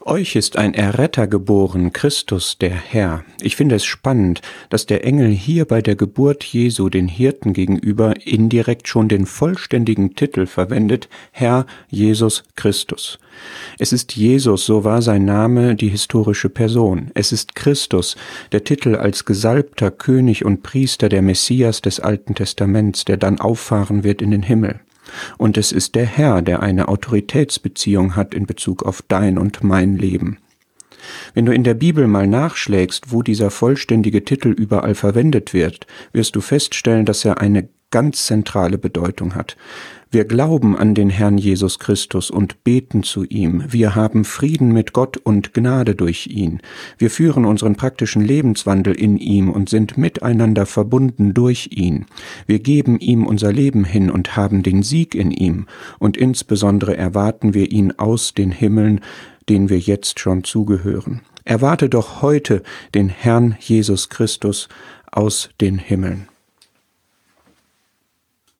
Euch ist ein Erretter geboren, Christus der Herr. Ich finde es spannend, dass der Engel hier bei der Geburt Jesu den Hirten gegenüber indirekt schon den vollständigen Titel verwendet, Herr Jesus Christus. Es ist Jesus, so war sein Name, die historische Person. Es ist Christus, der Titel als gesalbter König und Priester der Messias des Alten Testaments, der dann auffahren wird in den Himmel. Und es ist der Herr, der eine Autoritätsbeziehung hat in Bezug auf dein und mein Leben. Wenn du in der Bibel mal nachschlägst, wo dieser vollständige Titel überall verwendet wird, wirst du feststellen, dass er eine ganz zentrale Bedeutung hat. Wir glauben an den Herrn Jesus Christus und beten zu ihm. Wir haben Frieden mit Gott und Gnade durch ihn. Wir führen unseren praktischen Lebenswandel in ihm und sind miteinander verbunden durch ihn. Wir geben ihm unser Leben hin und haben den Sieg in ihm. Und insbesondere erwarten wir ihn aus den Himmeln, denen wir jetzt schon zugehören. Erwarte doch heute den Herrn Jesus Christus aus den Himmeln.